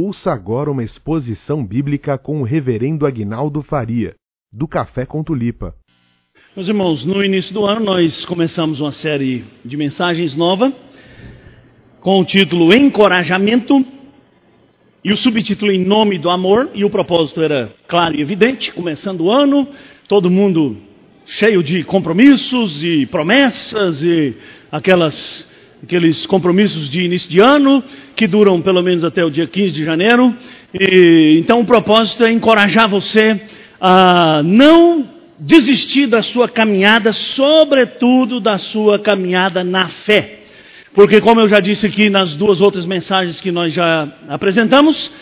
Ouça agora uma exposição bíblica com o reverendo Aguinaldo Faria, do Café com Tulipa. Meus irmãos, no início do ano nós começamos uma série de mensagens nova com o título Encorajamento e o subtítulo Em Nome do Amor, e o propósito era claro e evidente, começando o ano, todo mundo cheio de compromissos e promessas e aquelas aqueles compromissos de início de ano, que duram pelo menos até o dia 15 de janeiro. E, então o propósito é encorajar você a não desistir da sua caminhada, sobretudo da sua caminhada na fé. Porque, como eu já disse aqui nas duas outras mensagens que nós já apresentamos,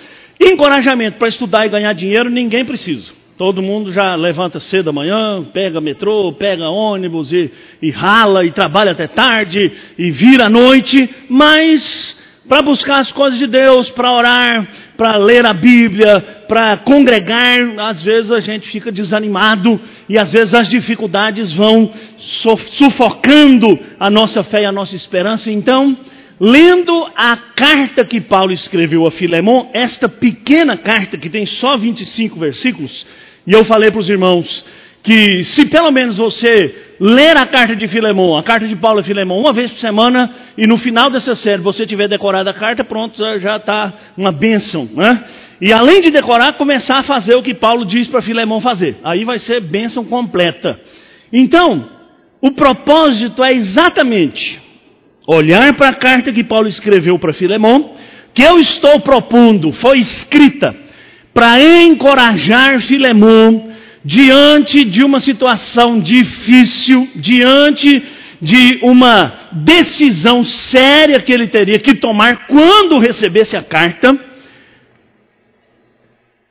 encorajamento para estudar e ganhar dinheiro ninguém precisa. Todo mundo já levanta cedo amanhã, pega metrô, pega ônibus e, e rala e trabalha até tarde e vira à noite, mas para buscar as coisas de Deus, para orar, para ler a Bíblia, para congregar, às vezes a gente fica desanimado e às vezes as dificuldades vão sufocando a nossa fé e a nossa esperança. Então, lendo a carta que Paulo escreveu a Filemon, esta pequena carta que tem só 25 versículos, e eu falei para os irmãos que se pelo menos você ler a carta de Filemão, a carta de Paulo a Filemão, uma vez por semana, e no final dessa série você tiver decorado a carta, pronto, já está uma bênção. Né? E além de decorar, começar a fazer o que Paulo diz para Filemão fazer. Aí vai ser bênção completa. Então, o propósito é exatamente olhar para a carta que Paulo escreveu para Filemão, que eu estou propondo, foi escrita para encorajar Filemão diante de uma situação difícil, diante de uma decisão séria que ele teria que tomar quando recebesse a carta.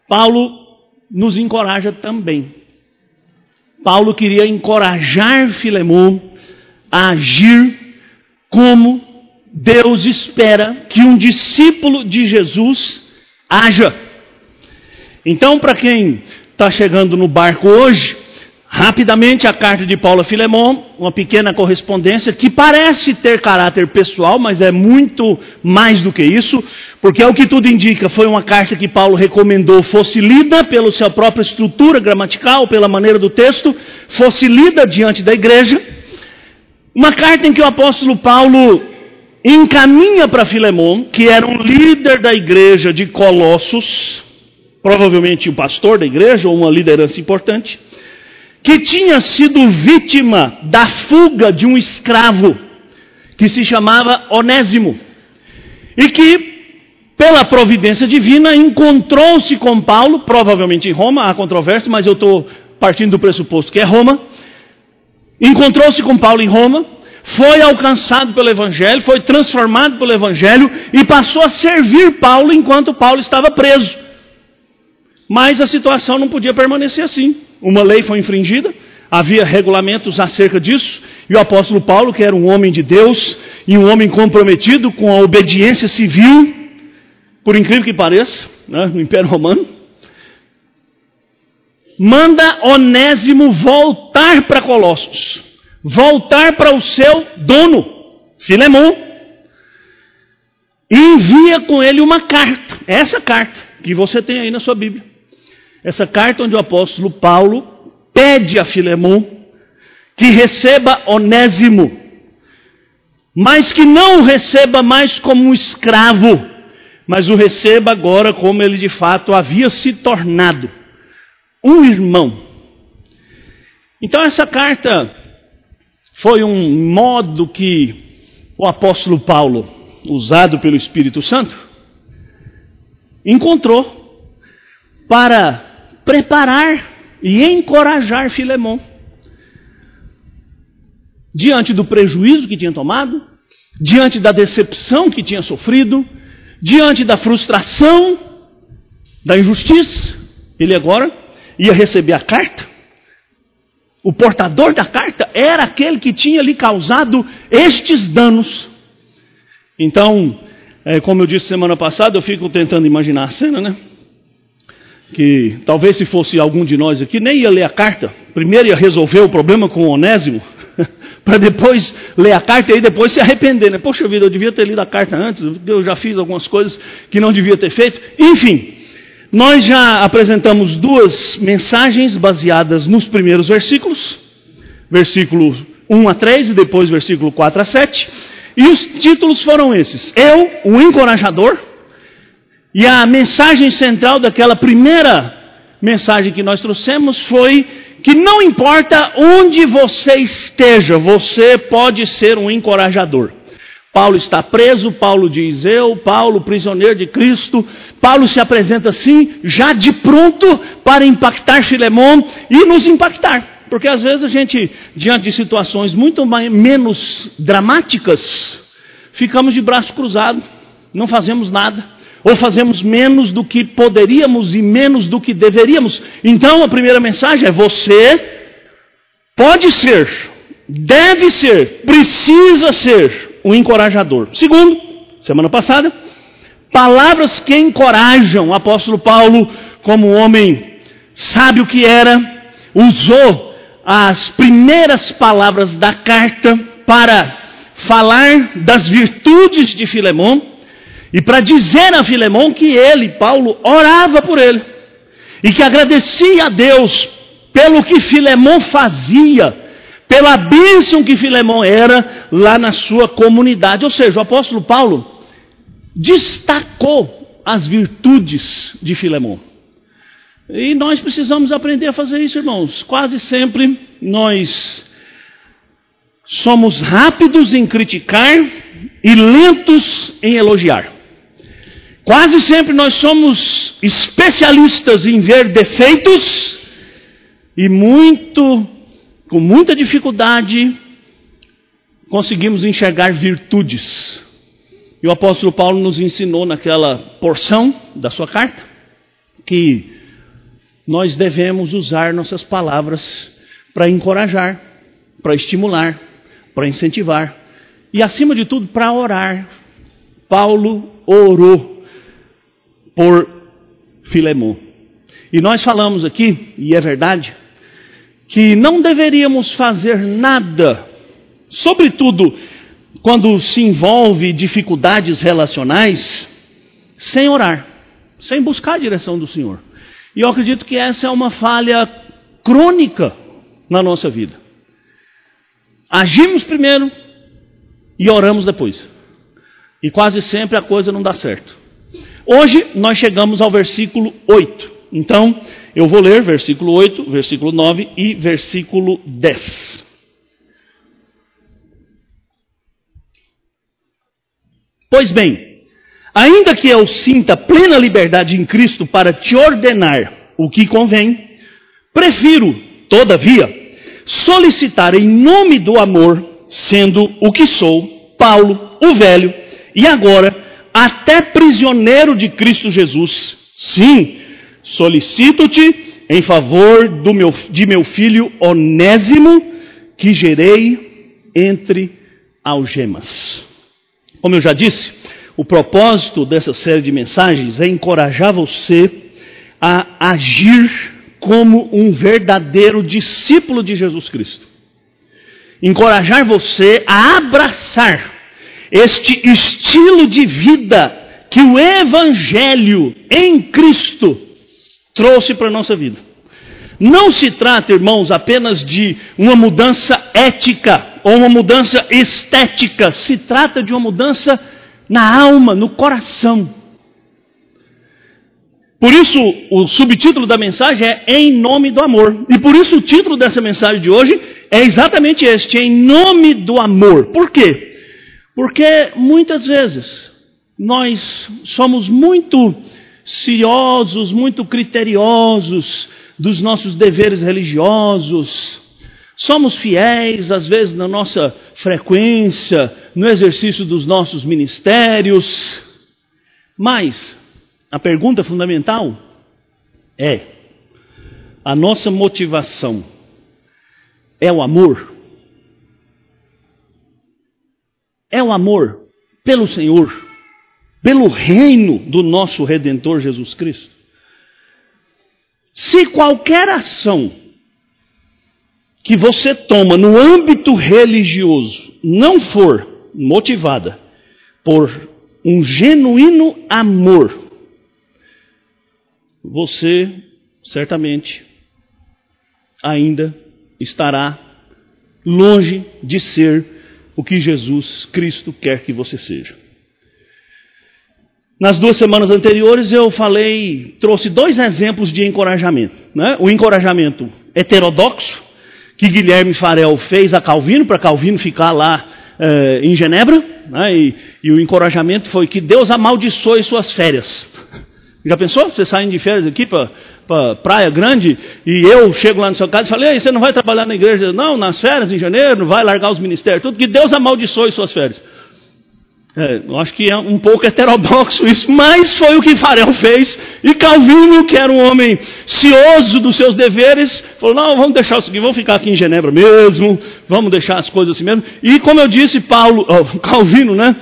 Paulo nos encoraja também. Paulo queria encorajar Filemão a agir como Deus espera que um discípulo de Jesus haja. Então, para quem está chegando no barco hoje, rapidamente a carta de Paulo a Filemon, uma pequena correspondência que parece ter caráter pessoal, mas é muito mais do que isso, porque é o que tudo indica, foi uma carta que Paulo recomendou fosse lida pela sua própria estrutura gramatical, pela maneira do texto, fosse lida diante da igreja. Uma carta em que o apóstolo Paulo encaminha para Filemon, que era um líder da igreja de Colossos, provavelmente o pastor da igreja ou uma liderança importante, que tinha sido vítima da fuga de um escravo que se chamava Onésimo e que pela providência divina encontrou-se com Paulo, provavelmente em Roma, há controvérsia, mas eu estou partindo do pressuposto que é Roma. Encontrou-se com Paulo em Roma, foi alcançado pelo Evangelho, foi transformado pelo Evangelho e passou a servir Paulo enquanto Paulo estava preso. Mas a situação não podia permanecer assim. Uma lei foi infringida, havia regulamentos acerca disso, e o apóstolo Paulo, que era um homem de Deus e um homem comprometido com a obediência civil, por incrível que pareça, né, no Império Romano, manda Onésimo voltar para Colossos, voltar para o seu dono, Filemão, e envia com ele uma carta, essa carta que você tem aí na sua Bíblia. Essa carta onde o apóstolo Paulo pede a Filemão que receba Onésimo, mas que não o receba mais como um escravo, mas o receba agora como ele de fato havia se tornado, um irmão. Então essa carta foi um modo que o apóstolo Paulo, usado pelo Espírito Santo, encontrou para preparar e encorajar Filemão. Diante do prejuízo que tinha tomado, diante da decepção que tinha sofrido, diante da frustração, da injustiça, ele agora ia receber a carta. O portador da carta era aquele que tinha lhe causado estes danos. Então, é, como eu disse semana passada, eu fico tentando imaginar a cena, né? Que talvez se fosse algum de nós aqui, nem ia ler a carta. Primeiro ia resolver o problema com o Onésimo, para depois ler a carta e depois se arrepender. Né? Poxa vida, eu devia ter lido a carta antes, eu já fiz algumas coisas que não devia ter feito. Enfim, nós já apresentamos duas mensagens baseadas nos primeiros versículos, versículo 1 a 3 e depois versículo 4 a 7. E os títulos foram esses: Eu, o encorajador, e a mensagem central daquela primeira mensagem que nós trouxemos foi que não importa onde você esteja, você pode ser um encorajador. Paulo está preso, Paulo diz eu, Paulo prisioneiro de Cristo. Paulo se apresenta assim, já de pronto para impactar Filemon e nos impactar. Porque às vezes a gente, diante de situações muito mais, menos dramáticas, ficamos de braço cruzado, não fazemos nada ou fazemos menos do que poderíamos e menos do que deveríamos. Então a primeira mensagem é: você pode ser, deve ser, precisa ser um encorajador. Segundo, semana passada, palavras que encorajam. O apóstolo Paulo, como homem sábio que era, usou as primeiras palavras da carta para falar das virtudes de Filemão e para dizer a Filemão que ele, Paulo, orava por ele. E que agradecia a Deus pelo que Filemão fazia, pela bênção que Filemão era lá na sua comunidade. Ou seja, o apóstolo Paulo destacou as virtudes de Filemão. E nós precisamos aprender a fazer isso, irmãos. Quase sempre nós somos rápidos em criticar e lentos em elogiar. Quase sempre nós somos especialistas em ver defeitos e muito, com muita dificuldade, conseguimos enxergar virtudes. E o apóstolo Paulo nos ensinou naquela porção da sua carta que nós devemos usar nossas palavras para encorajar, para estimular, para incentivar e, acima de tudo, para orar. Paulo orou por Filemon. E nós falamos aqui, e é verdade, que não deveríamos fazer nada, sobretudo quando se envolve dificuldades relacionais, sem orar, sem buscar a direção do Senhor. E eu acredito que essa é uma falha crônica na nossa vida. Agimos primeiro e oramos depois. E quase sempre a coisa não dá certo. Hoje nós chegamos ao versículo 8. Então, eu vou ler versículo 8, versículo 9 e versículo 10. Pois bem, ainda que eu sinta plena liberdade em Cristo para te ordenar o que convém, prefiro, todavia, solicitar em nome do amor, sendo o que sou, Paulo, o velho, e agora até prisioneiro de Cristo Jesus. Sim, solicito-te em favor do meu, de meu filho Onésimo, que gerei entre algemas. Como eu já disse, o propósito dessa série de mensagens é encorajar você a agir como um verdadeiro discípulo de Jesus Cristo. Encorajar você a abraçar este estilo de vida que o Evangelho em Cristo trouxe para a nossa vida. Não se trata, irmãos, apenas de uma mudança ética ou uma mudança estética, se trata de uma mudança na alma, no coração. Por isso, o subtítulo da mensagem é Em Nome do Amor. E por isso, o título dessa mensagem de hoje é exatamente este: Em Nome do Amor. Por quê? Porque muitas vezes nós somos muito ciosos, muito criteriosos dos nossos deveres religiosos, somos fiéis, às vezes, na nossa frequência, no exercício dos nossos ministérios, mas a pergunta fundamental é: a nossa motivação é o amor? É o amor pelo Senhor, pelo reino do nosso Redentor Jesus Cristo. Se qualquer ação que você toma no âmbito religioso não for motivada por um genuíno amor, você certamente ainda estará longe de ser o que Jesus Cristo quer que você seja. Nas duas semanas anteriores eu falei, trouxe dois exemplos de encorajamento. Né? O encorajamento heterodoxo, que Guilherme Farel fez a Calvino, para Calvino ficar lá eh, em Genebra, né? e, e, o encorajamento foi que Deus amaldiçoe suas férias. Já pensou? Você saindo de férias aqui para pra Praia Grande e eu chego lá na sua casa e falei, você não vai trabalhar na igreja? Não, nas férias em janeiro, não vai largar os ministérios, tudo que Deus amaldiçoe suas férias. É, eu acho que é um pouco heterodoxo isso, mas foi o que Farel fez. E Calvino, que era um homem cioso dos seus deveres, falou: não, vamos deixar isso aqui, vamos ficar aqui em Genebra mesmo, vamos deixar as coisas assim mesmo. E como eu disse, Paulo, oh, Calvino, né,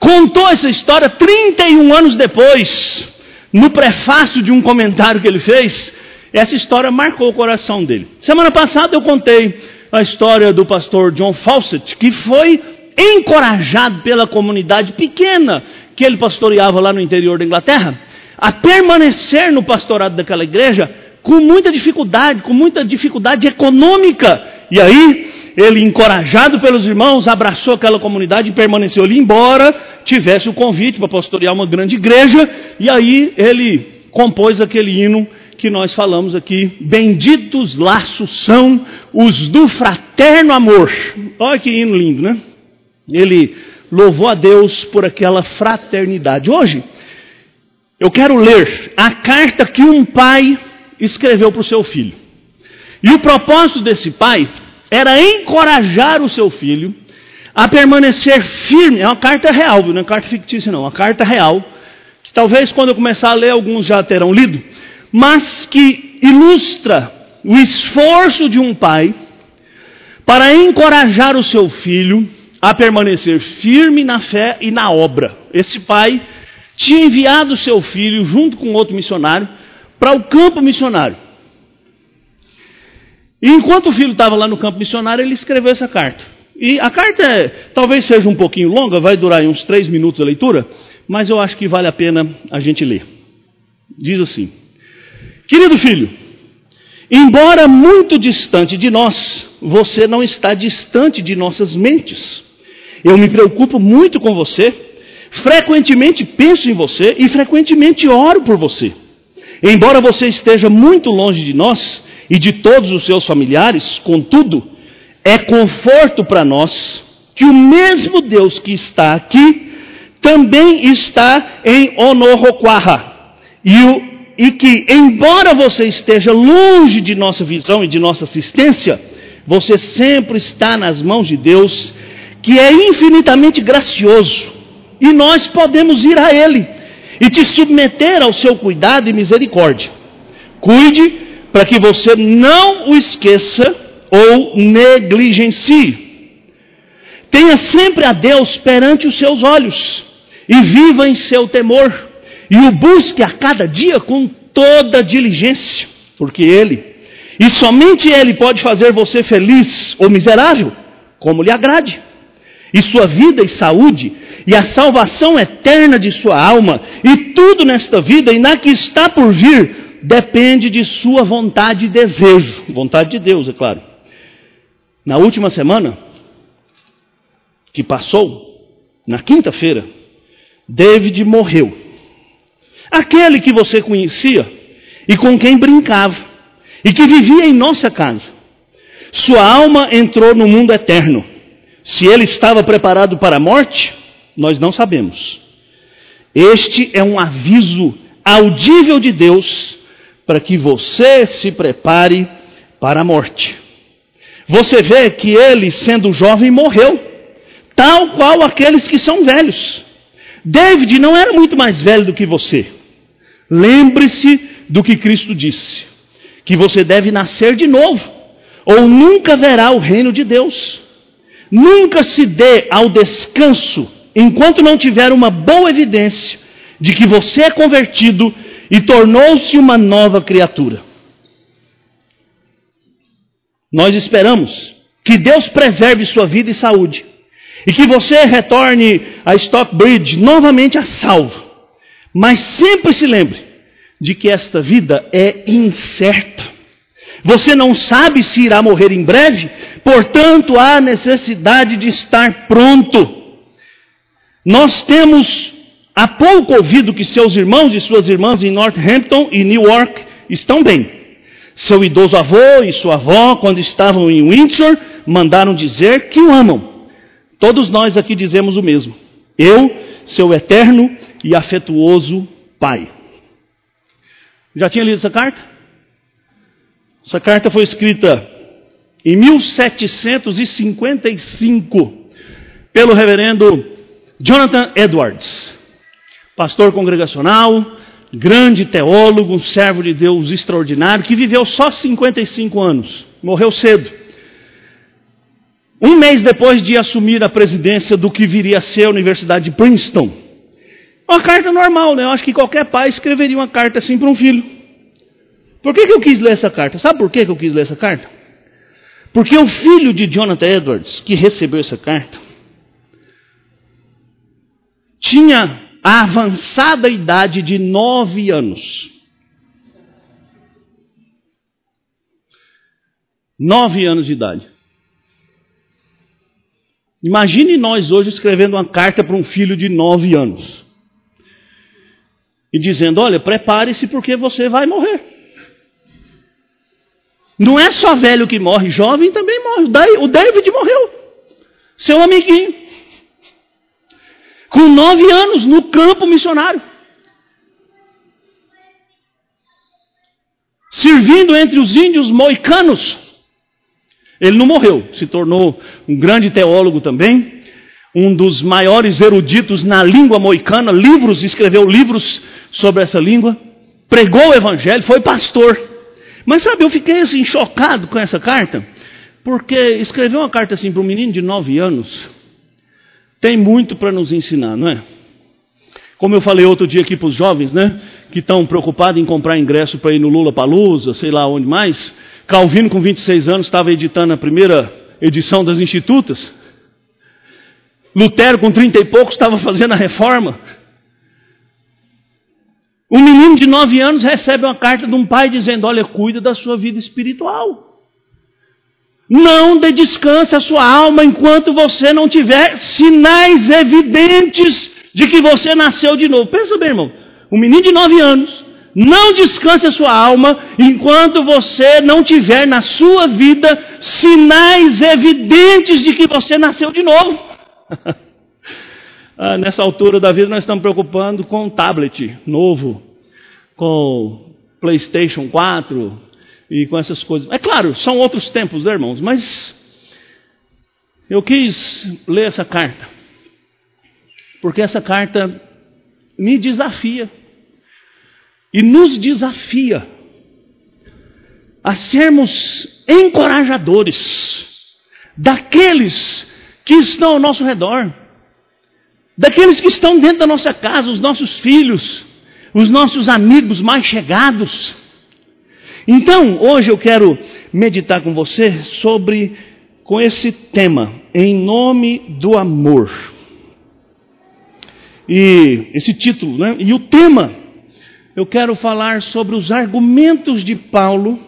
contou essa história 31 anos depois, no prefácio de um comentário que ele fez. Essa história marcou o coração dele. Semana passada eu contei a história do pastor John Fawcett, que foi encorajado pela comunidade pequena que ele pastoreava lá no interior da Inglaterra, a permanecer no pastorado daquela igreja com muita dificuldade, com muita dificuldade econômica. E aí, ele, encorajado pelos irmãos, abraçou aquela comunidade e permaneceu ali, embora tivesse o convite para pastorear uma grande igreja. E aí, ele compôs aquele hino que nós falamos aqui. Benditos laços são os do fraterno amor. Olha que hino lindo, né? Ele louvou a Deus por aquela fraternidade. Hoje, eu quero ler a carta que um pai escreveu para o seu filho. E o propósito desse pai era encorajar o seu filho a permanecer firme. É uma carta real, não é carta fictícia, não. É uma carta real. Que talvez quando eu começar a ler, alguns já terão lido. Mas que ilustra o esforço de um pai para encorajar o seu filho a permanecer firme na fé e na obra. Esse pai tinha enviado seu filho, junto com outro missionário, para o campo missionário. E enquanto o filho estava lá no campo missionário, ele escreveu essa carta. E a carta é, talvez seja um pouquinho longa, vai durar uns três minutos a leitura, mas eu acho que vale a pena a gente ler. Diz assim: Querido filho, embora muito distante de nós, você não está distante de nossas mentes. Eu me preocupo muito com você, frequentemente penso em você e frequentemente oro por você. Embora você esteja muito longe de nós e de todos os seus familiares, contudo, é conforto para nós que o mesmo Deus que está aqui também está em Onohoquaha. E, e que, embora você esteja longe de nossa visão e de nossa assistência, você sempre está nas mãos de Deus que é infinitamente gracioso, e nós podemos ir a Ele e te submeter ao seu cuidado e misericórdia. Cuide para que você não o esqueça ou negligencie. Tenha sempre a Deus perante os seus olhos e viva em seu temor, e o busque a cada dia com toda diligência, porque Ele, e somente Ele pode fazer você feliz ou miserável, como lhe agrade e sua vida e saúde, e a salvação eterna de sua alma, e tudo nesta vida e na que está por vir, depende de sua vontade e desejo. Vontade de Deus, é claro. Na última semana, que passou, na quinta-feira, David morreu. Aquele que você conhecia e com quem brincava, e que vivia em nossa casa. Sua alma entrou no mundo eterno se ele estava preparado para a morte, nós não sabemos. Este é um aviso audível de Deus para que você se prepare para a morte. Você vê que ele, sendo jovem, morreu, tal qual aqueles que são velhos. David não era muito mais velho do que você. Lembre-se do que Cristo disse: que você deve nascer de novo, ou nunca verá o reino de Deus. Nunca se dê ao descanso enquanto não tiver uma boa evidência de que você é convertido e tornou-se uma nova criatura. Nós esperamos que Deus preserve sua vida e saúde e que você retorne a Stockbridge novamente a salvo. Mas sempre se lembre de que esta vida é incerta. Você não sabe se irá morrer em breve, portanto há necessidade de estar pronto. Nós temos há pouco ouvido que seus irmãos e suas irmãs em Northampton e Newark estão bem. Seu idoso avô e sua avó, quando estavam em Windsor, mandaram dizer que o amam. Todos nós aqui dizemos o mesmo. Eu, seu eterno e afetuoso Pai. Já tinha lido essa carta? Essa carta foi escrita em 1755 pelo reverendo Jonathan Edwards, pastor congregacional, grande teólogo, um servo de Deus extraordinário, que viveu só 55 anos, morreu cedo. Um mês depois de assumir a presidência do que viria a ser a Universidade de Princeton. Uma carta normal, né? Eu acho que qualquer pai escreveria uma carta assim para um filho. Por que, que eu quis ler essa carta? Sabe por que, que eu quis ler essa carta? Porque o filho de Jonathan Edwards, que recebeu essa carta, tinha a avançada idade de nove anos. Nove anos de idade. Imagine nós hoje escrevendo uma carta para um filho de nove anos. E dizendo: Olha, prepare-se porque você vai morrer. Não é só velho que morre, jovem também morre. O David morreu. Seu amiguinho. Com nove anos no campo missionário. Servindo entre os índios moicanos. Ele não morreu, se tornou um grande teólogo também, um dos maiores eruditos na língua moicana, livros, escreveu livros sobre essa língua, pregou o evangelho, foi pastor. Mas sabe, eu fiquei assim chocado com essa carta, porque escrever uma carta assim para um menino de nove anos tem muito para nos ensinar, não é? Como eu falei outro dia aqui para os jovens, né? Que estão preocupados em comprar ingresso para ir no Lula Palusa, sei lá onde mais. Calvino, com 26 anos, estava editando a primeira edição das Institutas. Lutero, com 30 e poucos, estava fazendo a reforma. Um menino de 9 anos recebe uma carta de um pai dizendo: Olha, cuida da sua vida espiritual. Não dê descanso à sua alma enquanto você não tiver sinais evidentes de que você nasceu de novo. Pensa bem, irmão. Um menino de 9 anos não descanse a sua alma enquanto você não tiver na sua vida sinais evidentes de que você nasceu de novo. ah, nessa altura da vida nós estamos preocupando com um tablet novo, com PlayStation 4 e com essas coisas. É claro, são outros tempos, né, irmãos, mas eu quis ler essa carta, porque essa carta me desafia e nos desafia a sermos encorajadores daqueles que estão ao nosso redor, daqueles que estão dentro da nossa casa, os nossos filhos, os nossos amigos mais chegados. Então, hoje eu quero meditar com você sobre com esse tema, em nome do amor. E esse título, né? E o tema eu quero falar sobre os argumentos de Paulo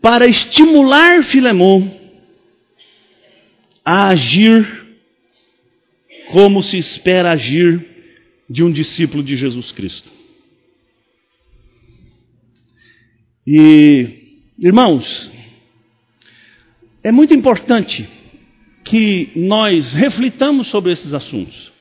para estimular Filemão a agir como se espera agir de um discípulo de Jesus Cristo. E, irmãos, é muito importante que nós reflitamos sobre esses assuntos.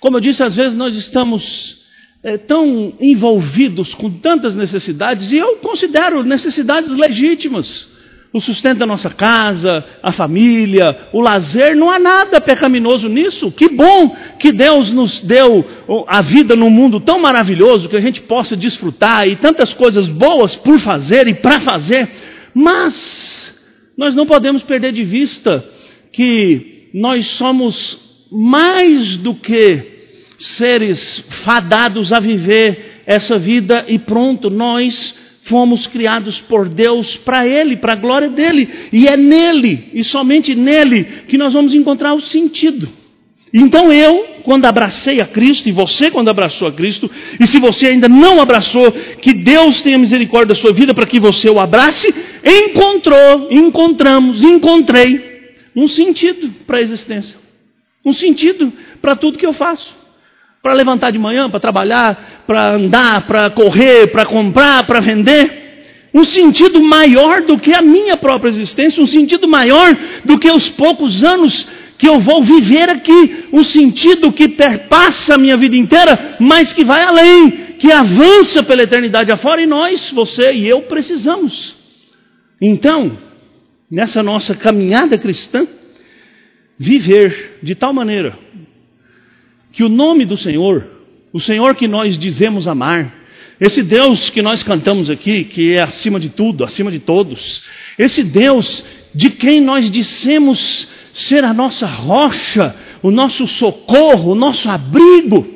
Como eu disse, às vezes nós estamos é, tão envolvidos com tantas necessidades, e eu considero necessidades legítimas. O sustento da nossa casa, a família, o lazer, não há nada pecaminoso nisso. Que bom que Deus nos deu a vida num mundo tão maravilhoso que a gente possa desfrutar e tantas coisas boas por fazer e para fazer. Mas nós não podemos perder de vista que nós somos mais do que seres fadados a viver essa vida e pronto, nós fomos criados por Deus para Ele, para a glória dele. E é nele, e somente nele, que nós vamos encontrar o sentido. Então eu, quando abracei a Cristo, e você quando abraçou a Cristo, e se você ainda não abraçou, que Deus tenha misericórdia da sua vida para que você o abrace, encontrou, encontramos, encontrei um sentido para a existência. Um sentido para tudo que eu faço. Para levantar de manhã, para trabalhar, para andar, para correr, para comprar, para vender. Um sentido maior do que a minha própria existência, um sentido maior do que os poucos anos que eu vou viver aqui, um sentido que perpassa a minha vida inteira, mas que vai além, que avança pela eternidade afora, e nós, você e eu, precisamos. Então, nessa nossa caminhada cristã, viver de tal maneira que o nome do Senhor, o Senhor que nós dizemos amar, esse Deus que nós cantamos aqui, que é acima de tudo, acima de todos, esse Deus de quem nós dissemos ser a nossa rocha, o nosso socorro, o nosso abrigo.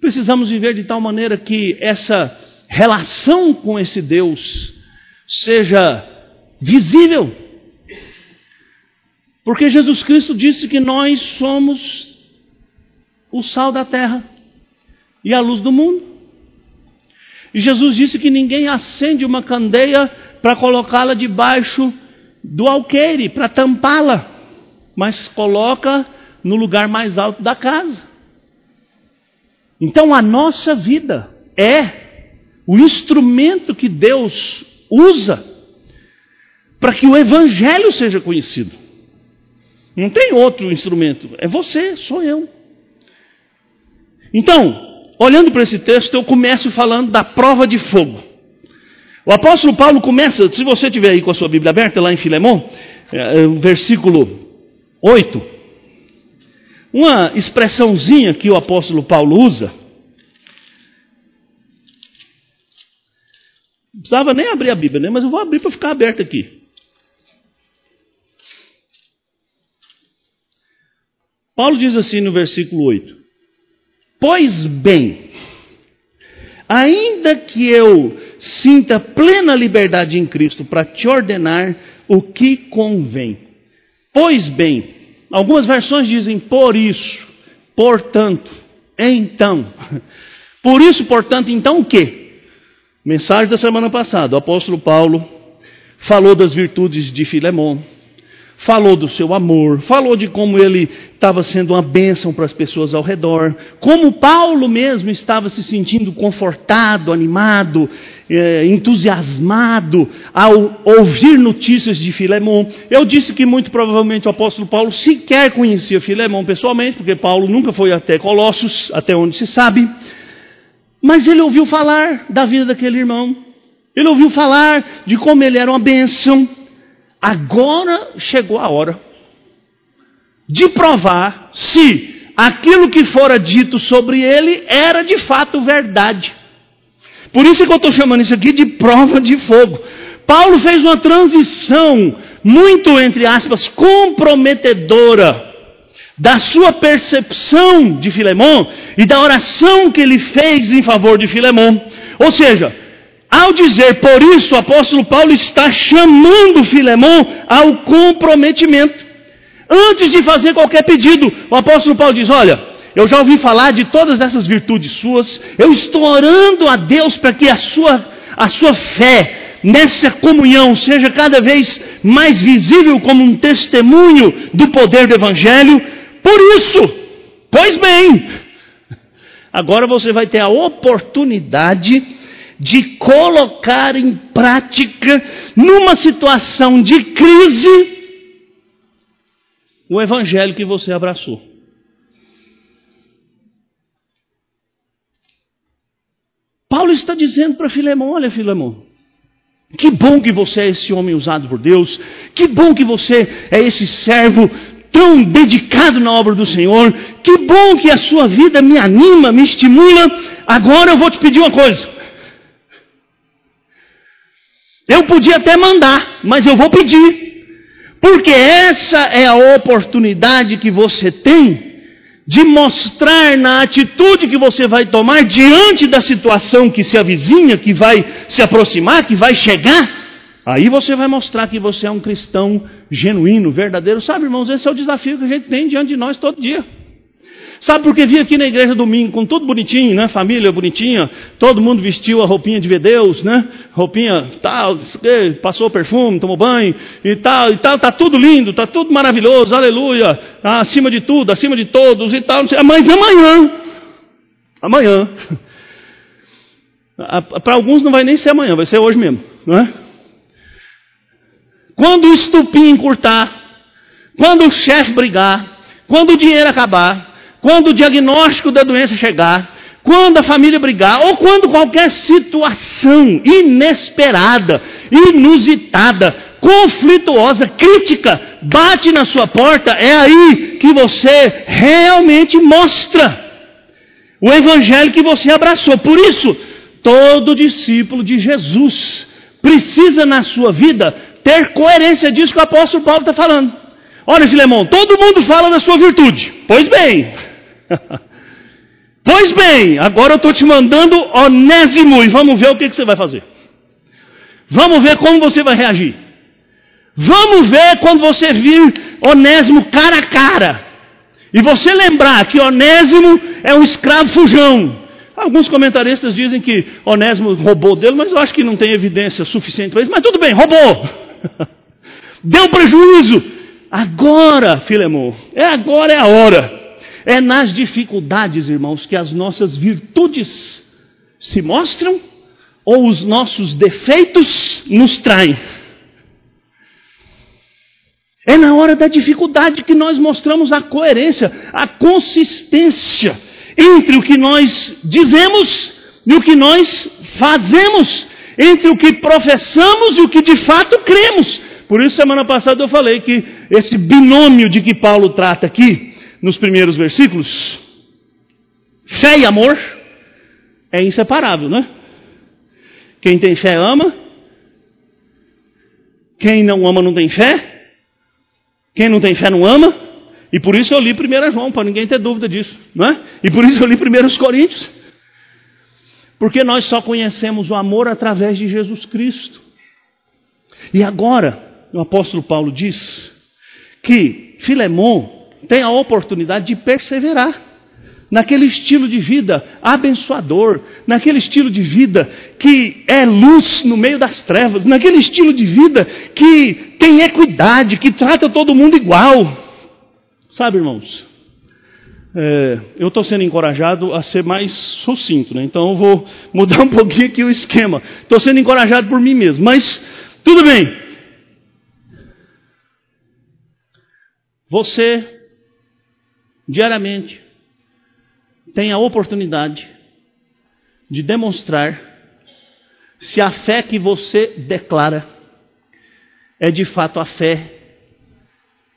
Precisamos viver de tal maneira que essa relação com esse Deus seja visível. Porque Jesus Cristo disse que nós somos o sal da terra e a luz do mundo. E Jesus disse que ninguém acende uma candeia para colocá-la debaixo do alqueire para tampá-la, mas coloca no lugar mais alto da casa. Então a nossa vida é o instrumento que Deus usa para que o evangelho seja conhecido. Não tem outro instrumento, é você, sou eu. Então, olhando para esse texto, eu começo falando da prova de fogo. O apóstolo Paulo começa, se você tiver aí com a sua Bíblia aberta, lá em Filemão, é, é, versículo 8, uma expressãozinha que o apóstolo Paulo usa. Não precisava nem abrir a Bíblia, né? mas eu vou abrir para ficar aberto aqui. Paulo diz assim no versículo 8: Pois bem, ainda que eu sinta plena liberdade em Cristo para te ordenar o que convém. Pois bem, algumas versões dizem por isso, portanto, então. Por isso, portanto, então o quê? Mensagem da semana passada, o apóstolo Paulo falou das virtudes de Filemão, falou do seu amor, falou de como ele estava sendo uma bênção para as pessoas ao redor, como Paulo mesmo estava se sentindo confortado, animado, é, entusiasmado ao ouvir notícias de Filemão. Eu disse que muito provavelmente o apóstolo Paulo sequer conhecia Filemão pessoalmente, porque Paulo nunca foi até Colossos, até onde se sabe, mas ele ouviu falar da vida daquele irmão. Ele ouviu falar de como ele era uma bênção, Agora chegou a hora de provar se aquilo que fora dito sobre ele era de fato verdade. Por isso que eu estou chamando isso aqui de prova de fogo. Paulo fez uma transição muito, entre aspas, comprometedora da sua percepção de Filemão e da oração que ele fez em favor de Filemão. Ou seja, ao dizer por isso, o apóstolo Paulo está chamando Filemão ao comprometimento. Antes de fazer qualquer pedido, o apóstolo Paulo diz: Olha, eu já ouvi falar de todas essas virtudes suas, eu estou orando a Deus para que a sua, a sua fé nessa comunhão seja cada vez mais visível como um testemunho do poder do Evangelho. Por isso, pois bem, agora você vai ter a oportunidade de colocar em prática, numa situação de crise, o evangelho que você abraçou. Paulo está dizendo para Filemão: Olha, Filemão, que bom que você é esse homem usado por Deus, que bom que você é esse servo tão dedicado na obra do Senhor, que bom que a sua vida me anima, me estimula. Agora eu vou te pedir uma coisa. Eu podia até mandar, mas eu vou pedir. Porque essa é a oportunidade que você tem de mostrar na atitude que você vai tomar diante da situação que se avizinha, que vai se aproximar, que vai chegar, aí você vai mostrar que você é um cristão genuíno, verdadeiro. Sabe, irmãos, esse é o desafio que a gente tem diante de nós todo dia. Sabe por que vim aqui na igreja domingo com tudo bonitinho, né? Família bonitinha, todo mundo vestiu a roupinha de ver Deus, né? Roupinha tal, passou perfume, tomou banho e tal, e tal, tá tudo lindo, tá tudo maravilhoso, aleluia, acima de tudo, acima de todos e tal. Mas amanhã, amanhã, para alguns não vai nem ser amanhã, vai ser hoje mesmo, não é? Quando o estupim encurtar, quando o chefe brigar, quando o dinheiro acabar, quando o diagnóstico da doença chegar, quando a família brigar, ou quando qualquer situação inesperada, inusitada, conflituosa, crítica, bate na sua porta, é aí que você realmente mostra o evangelho que você abraçou. Por isso, todo discípulo de Jesus precisa na sua vida ter coerência disso que o apóstolo Paulo está falando. Olha, Filemão, todo mundo fala da sua virtude. Pois bem, pois bem, agora eu estou te mandando onésimo e vamos ver o que, que você vai fazer. Vamos ver como você vai reagir. Vamos ver quando você vir onésimo cara a cara. E você lembrar que onésimo é um escravo fujão. Alguns comentaristas dizem que Onésimo roubou dele, mas eu acho que não tem evidência suficiente para isso. Mas tudo bem, roubou. Deu prejuízo. Agora, Filemão, é agora é a hora. É nas dificuldades, irmãos, que as nossas virtudes se mostram ou os nossos defeitos nos traem. É na hora da dificuldade que nós mostramos a coerência, a consistência entre o que nós dizemos e o que nós fazemos, entre o que professamos e o que de fato cremos. Por isso, semana passada eu falei que esse binômio de que Paulo trata aqui, nos primeiros versículos, fé e amor é inseparável, né? Quem tem fé ama, quem não ama não tem fé, quem não tem fé não ama, e por isso eu li 1 João, para ninguém ter dúvida disso, não é? E por isso eu li 1 Coríntios, porque nós só conhecemos o amor através de Jesus Cristo. E agora, o apóstolo Paulo diz que Filemão tem a oportunidade de perseverar naquele estilo de vida abençoador, naquele estilo de vida que é luz no meio das trevas, naquele estilo de vida que tem equidade, que trata todo mundo igual. Sabe, irmãos? É, eu estou sendo encorajado a ser mais sucinto, né? então eu vou mudar um pouquinho aqui o esquema. Estou sendo encorajado por mim mesmo, mas tudo bem. Você diariamente, tem a oportunidade de demonstrar se a fé que você declara é de fato a fé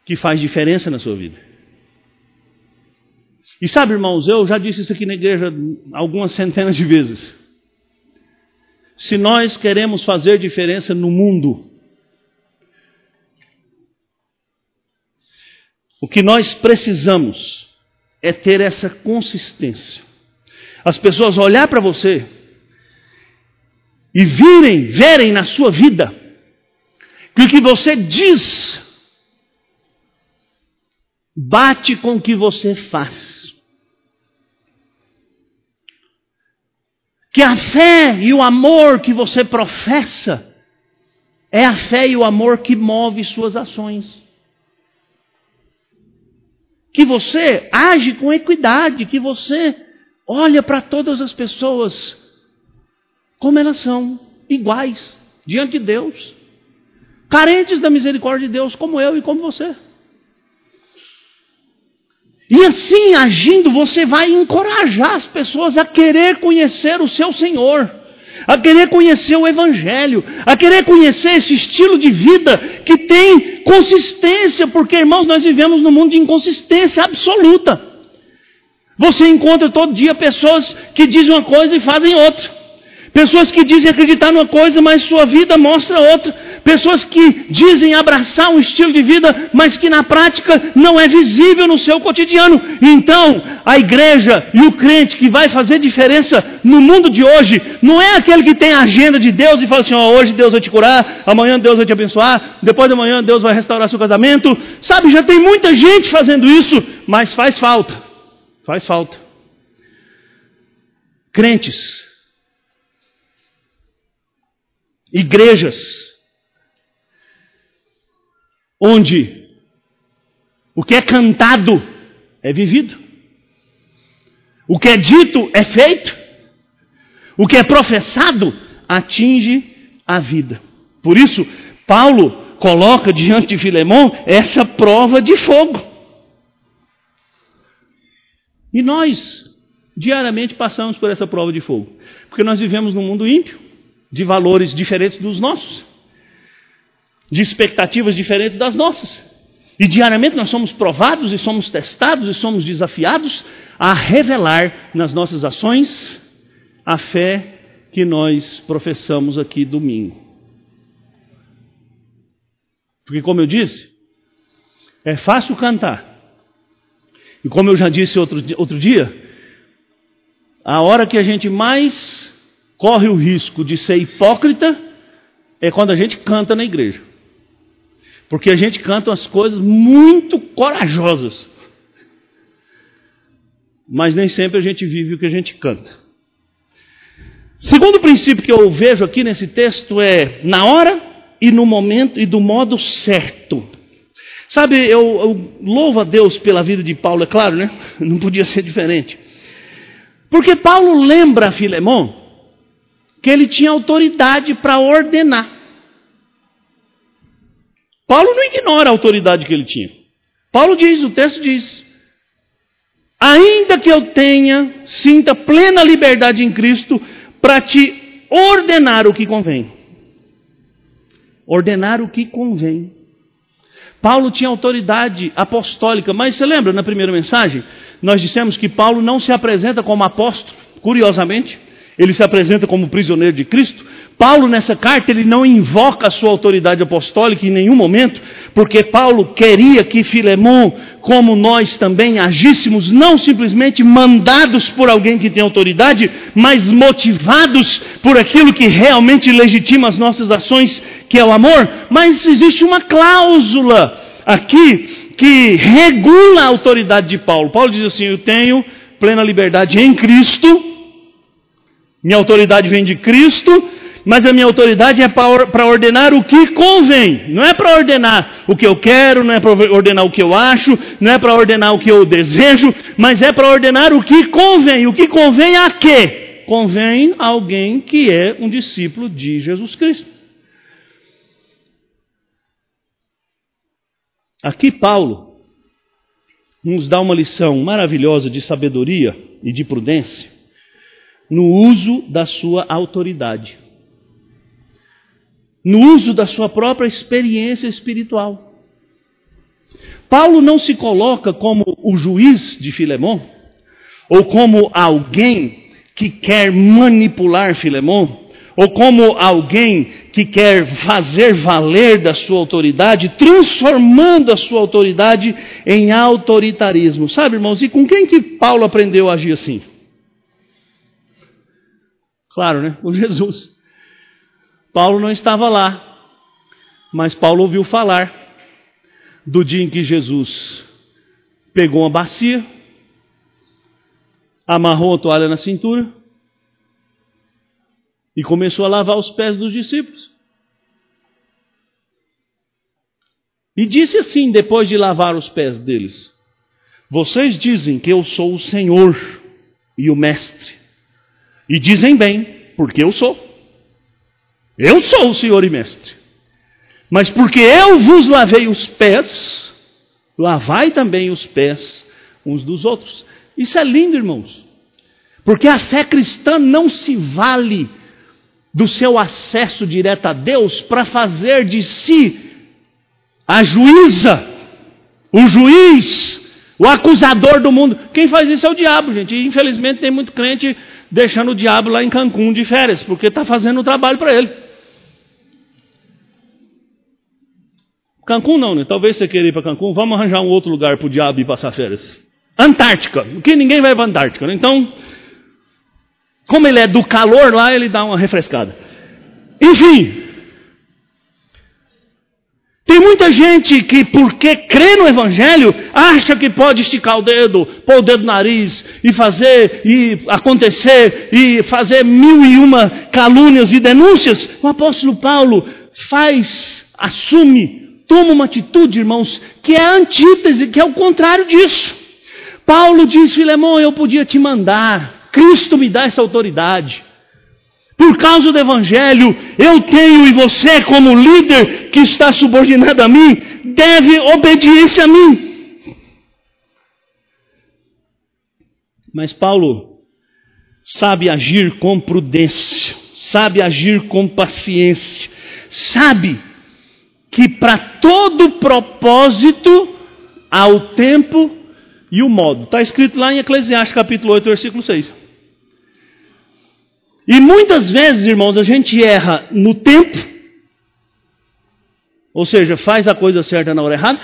que faz diferença na sua vida. E sabe, irmãos, eu já disse isso aqui na igreja algumas centenas de vezes. Se nós queremos fazer diferença no mundo, O que nós precisamos é ter essa consistência. As pessoas olhar para você e virem, verem na sua vida que o que você diz bate com o que você faz. Que a fé e o amor que você professa é a fé e o amor que move suas ações que você age com equidade, que você olha para todas as pessoas como elas são, iguais, diante de Deus, carentes da misericórdia de Deus, como eu e como você. E assim agindo, você vai encorajar as pessoas a querer conhecer o seu Senhor a querer conhecer o Evangelho, a querer conhecer esse estilo de vida que tem consistência, porque, irmãos, nós vivemos num mundo de inconsistência absoluta. Você encontra todo dia pessoas que dizem uma coisa e fazem outra. Pessoas que dizem acreditar numa coisa, mas sua vida mostra outra. Pessoas que dizem abraçar um estilo de vida, mas que na prática não é visível no seu cotidiano. Então, a igreja e o crente que vai fazer diferença no mundo de hoje, não é aquele que tem a agenda de Deus e fala assim: oh, hoje Deus vai te curar, amanhã Deus vai te abençoar, depois de amanhã Deus vai restaurar seu casamento. Sabe, já tem muita gente fazendo isso, mas faz falta. Faz falta. Crentes igrejas onde o que é cantado é vivido, o que é dito é feito, o que é professado atinge a vida. Por isso, Paulo coloca diante de Filemão essa prova de fogo. E nós, diariamente, passamos por essa prova de fogo, porque nós vivemos num mundo ímpio de valores diferentes dos nossos, de expectativas diferentes das nossas. E diariamente nós somos provados e somos testados e somos desafiados a revelar nas nossas ações a fé que nós professamos aqui domingo. Porque, como eu disse, é fácil cantar. E como eu já disse outro, outro dia, a hora que a gente mais corre o risco de ser hipócrita é quando a gente canta na igreja. Porque a gente canta umas coisas muito corajosas. Mas nem sempre a gente vive o que a gente canta. Segundo princípio que eu vejo aqui nesse texto é na hora e no momento e do modo certo. Sabe, eu, eu louvo a Deus pela vida de Paulo, é claro, né? Não podia ser diferente. Porque Paulo lembra a Filemão que ele tinha autoridade para ordenar. Paulo não ignora a autoridade que ele tinha. Paulo diz, o texto diz: ainda que eu tenha, sinta plena liberdade em Cristo para te ordenar o que convém. Ordenar o que convém. Paulo tinha autoridade apostólica, mas você lembra na primeira mensagem? Nós dissemos que Paulo não se apresenta como apóstolo, curiosamente ele se apresenta como prisioneiro de Cristo. Paulo, nessa carta, ele não invoca a sua autoridade apostólica em nenhum momento, porque Paulo queria que Filemão, como nós também, agíssemos não simplesmente mandados por alguém que tem autoridade, mas motivados por aquilo que realmente legitima as nossas ações, que é o amor. Mas existe uma cláusula aqui que regula a autoridade de Paulo. Paulo diz assim: Eu tenho plena liberdade em Cristo minha autoridade vem de Cristo, mas a minha autoridade é para ordenar o que convém. Não é para ordenar o que eu quero, não é para ordenar o que eu acho, não é para ordenar o que eu desejo, mas é para ordenar o que convém. O que convém a quê? Convém a alguém que é um discípulo de Jesus Cristo. Aqui Paulo nos dá uma lição maravilhosa de sabedoria e de prudência no uso da sua autoridade, no uso da sua própria experiência espiritual. Paulo não se coloca como o juiz de Filemão, ou como alguém que quer manipular Filemão, ou como alguém que quer fazer valer da sua autoridade, transformando a sua autoridade em autoritarismo. Sabe, irmãos, e com quem que Paulo aprendeu a agir assim? Claro, né? Com Jesus. Paulo não estava lá, mas Paulo ouviu falar do dia em que Jesus pegou uma bacia, amarrou a toalha na cintura e começou a lavar os pés dos discípulos. E disse assim, depois de lavar os pés deles: Vocês dizem que eu sou o Senhor e o Mestre. E dizem bem, porque eu sou. Eu sou o Senhor e Mestre. Mas porque eu vos lavei os pés, lavai também os pés uns dos outros. Isso é lindo, irmãos. Porque a fé cristã não se vale do seu acesso direto a Deus para fazer de si a juíza, o juiz, o acusador do mundo. Quem faz isso é o diabo, gente. Infelizmente tem muito crente deixando o diabo lá em Cancún de férias, porque está fazendo o trabalho para ele. Cancún não, né? Talvez você queira ir para Cancún, vamos arranjar um outro lugar para o diabo ir passar férias. Antártica, porque ninguém vai para Antártica, né? Então, como ele é do calor lá, ele dá uma refrescada. Enfim, tem muita gente que, porque crê no Evangelho, acha que pode esticar o dedo, pôr o dedo no nariz e fazer e acontecer e fazer mil e uma calúnias e denúncias. O apóstolo Paulo faz, assume, toma uma atitude, irmãos, que é a antítese, que é o contrário disso. Paulo diz: Filemão, eu podia te mandar, Cristo me dá essa autoridade. Por causa do Evangelho, eu tenho e você, como líder que está subordinado a mim, deve obediência a mim. Mas Paulo sabe agir com prudência, sabe agir com paciência, sabe que para todo propósito há o tempo e o modo. Está escrito lá em Eclesiastes capítulo 8, versículo 6. E muitas vezes, irmãos, a gente erra no tempo, ou seja, faz a coisa certa na hora errada,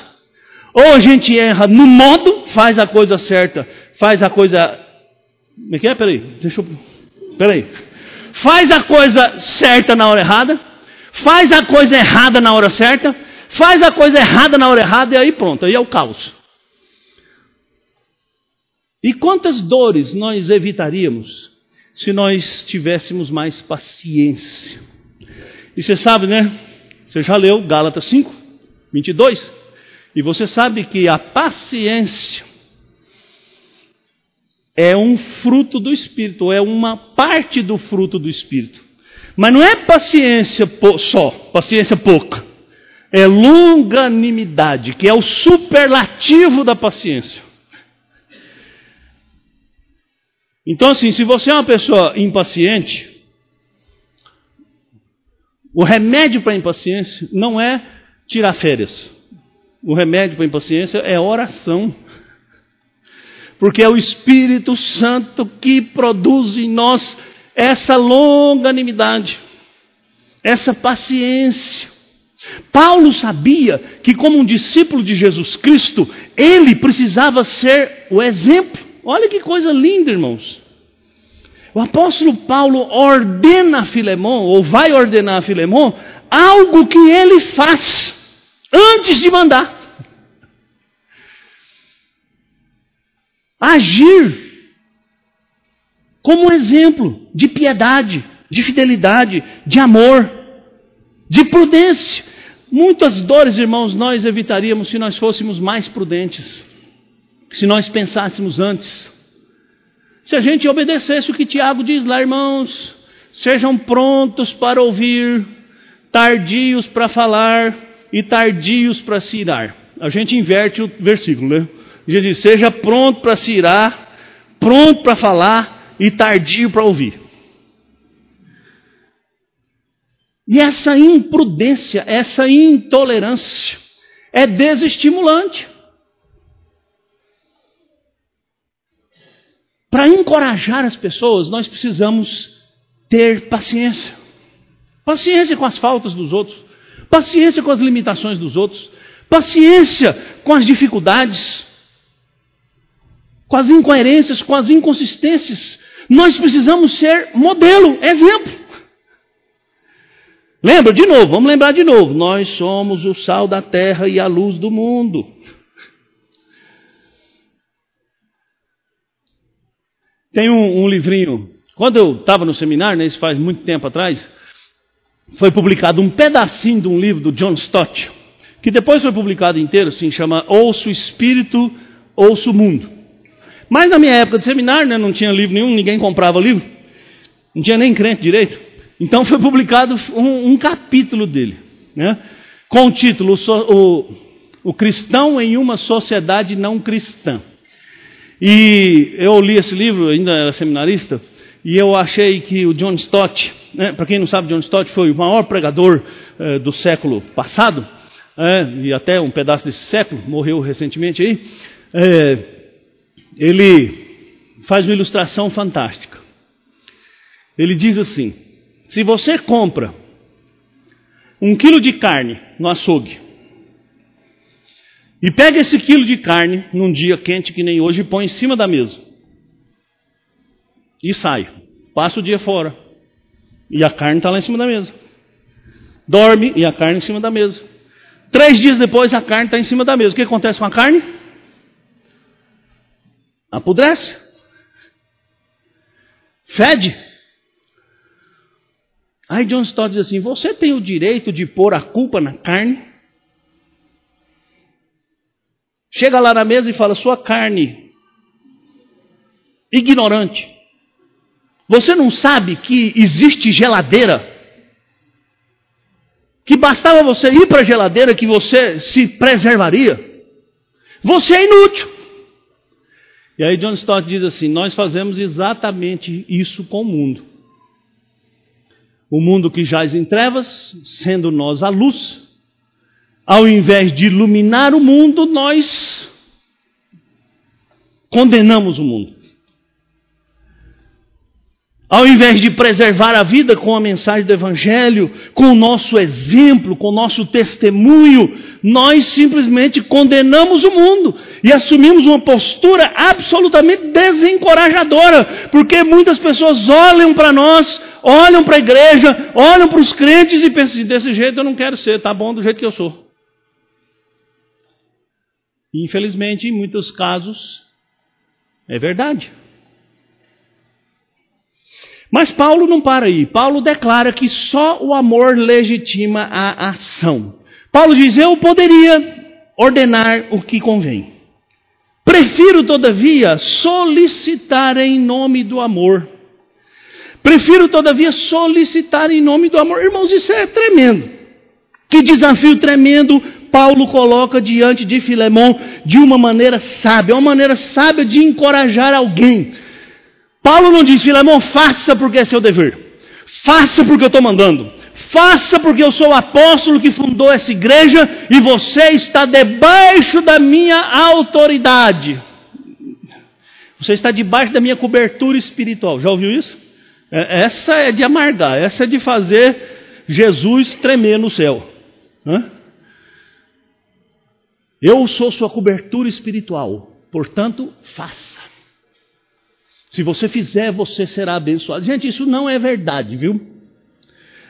ou a gente erra no modo, faz a coisa certa, faz a coisa. Como é que é? Peraí, deixa eu. Peraí. Faz a coisa certa na hora errada, faz a coisa errada na hora certa, faz a coisa errada na hora errada e aí pronto, aí é o caos. E quantas dores nós evitaríamos se nós tivéssemos mais paciência. E você sabe, né? Você já leu Gálatas 5, 22. E você sabe que a paciência é um fruto do Espírito, é uma parte do fruto do Espírito. Mas não é paciência só, paciência pouca. É longanimidade, que é o superlativo da paciência. Então, assim, se você é uma pessoa impaciente, o remédio para a impaciência não é tirar férias. O remédio para a impaciência é oração. Porque é o Espírito Santo que produz em nós essa longanimidade, essa paciência. Paulo sabia que, como um discípulo de Jesus Cristo, ele precisava ser o exemplo. Olha que coisa linda, irmãos. O apóstolo Paulo ordena a Filemão, ou vai ordenar a Filemão, algo que ele faz antes de mandar. Agir como um exemplo de piedade, de fidelidade, de amor, de prudência. Muitas dores, irmãos, nós evitaríamos se nós fôssemos mais prudentes se nós pensássemos antes. Se a gente obedecesse o que Tiago diz lá, irmãos, sejam prontos para ouvir, tardios para falar e tardios para se irar. A gente inverte o versículo, né? Gente diz: seja pronto para se irar, pronto para falar e tardio para ouvir. E essa imprudência, essa intolerância é desestimulante. Para encorajar as pessoas, nós precisamos ter paciência. Paciência com as faltas dos outros, paciência com as limitações dos outros, paciência com as dificuldades, com as incoerências, com as inconsistências. Nós precisamos ser modelo, exemplo. Lembra de novo, vamos lembrar de novo. Nós somos o sal da terra e a luz do mundo. Tem um, um livrinho. Quando eu estava no seminário, né, isso faz muito tempo atrás, foi publicado um pedacinho de um livro do John Stott, que depois foi publicado inteiro, assim, chama Ouço o Espírito, Ouço o Mundo. Mas na minha época de seminário, né, não tinha livro nenhum, ninguém comprava livro, não tinha nem crente direito. Então foi publicado um, um capítulo dele, né, com o título o, o Cristão em uma Sociedade Não Cristã. E eu li esse livro, ainda era seminarista, e eu achei que o John Stott, né, para quem não sabe, John Stott foi o maior pregador eh, do século passado, eh, e até um pedaço desse século, morreu recentemente aí. Eh, ele faz uma ilustração fantástica. Ele diz assim: se você compra um quilo de carne no açougue e pega esse quilo de carne num dia quente que nem hoje e põe em cima da mesa e sai, passa o dia fora e a carne está lá em cima da mesa, dorme e a carne em cima da mesa. Três dias depois a carne está em cima da mesa. O que acontece com a carne? Apodrece. Fede. Aí John Stott diz assim: Você tem o direito de pôr a culpa na carne? Chega lá na mesa e fala: Sua carne, ignorante. Você não sabe que existe geladeira? Que bastava você ir para a geladeira que você se preservaria? Você é inútil. E aí John Stott diz assim: Nós fazemos exatamente isso com o mundo. O mundo que jaz em trevas, sendo nós a luz, ao invés de iluminar o mundo, nós condenamos o mundo. Ao invés de preservar a vida com a mensagem do Evangelho, com o nosso exemplo, com o nosso testemunho, nós simplesmente condenamos o mundo e assumimos uma postura absolutamente desencorajadora, porque muitas pessoas olham para nós, olham para a igreja, olham para os crentes e pensam desse jeito eu não quero ser, tá bom do jeito que eu sou. Infelizmente, em muitos casos, é verdade. Mas Paulo não para aí. Paulo declara que só o amor legitima a ação. Paulo diz: Eu poderia ordenar o que convém. Prefiro, todavia, solicitar em nome do amor. Prefiro, todavia, solicitar em nome do amor. Irmãos, isso é tremendo. Que desafio tremendo Paulo coloca diante de Filemão de uma maneira sábia, uma maneira sábia de encorajar alguém. Paulo não diz, Filemão, faça porque é seu dever. Faça porque eu estou mandando. Faça porque eu sou o apóstolo que fundou essa igreja e você está debaixo da minha autoridade. Você está debaixo da minha cobertura espiritual. Já ouviu isso? É, essa é de amargar, essa é de fazer Jesus tremer no céu. Hã? Eu sou sua cobertura espiritual, portanto, faça. Se você fizer, você será abençoado. Gente, isso não é verdade, viu?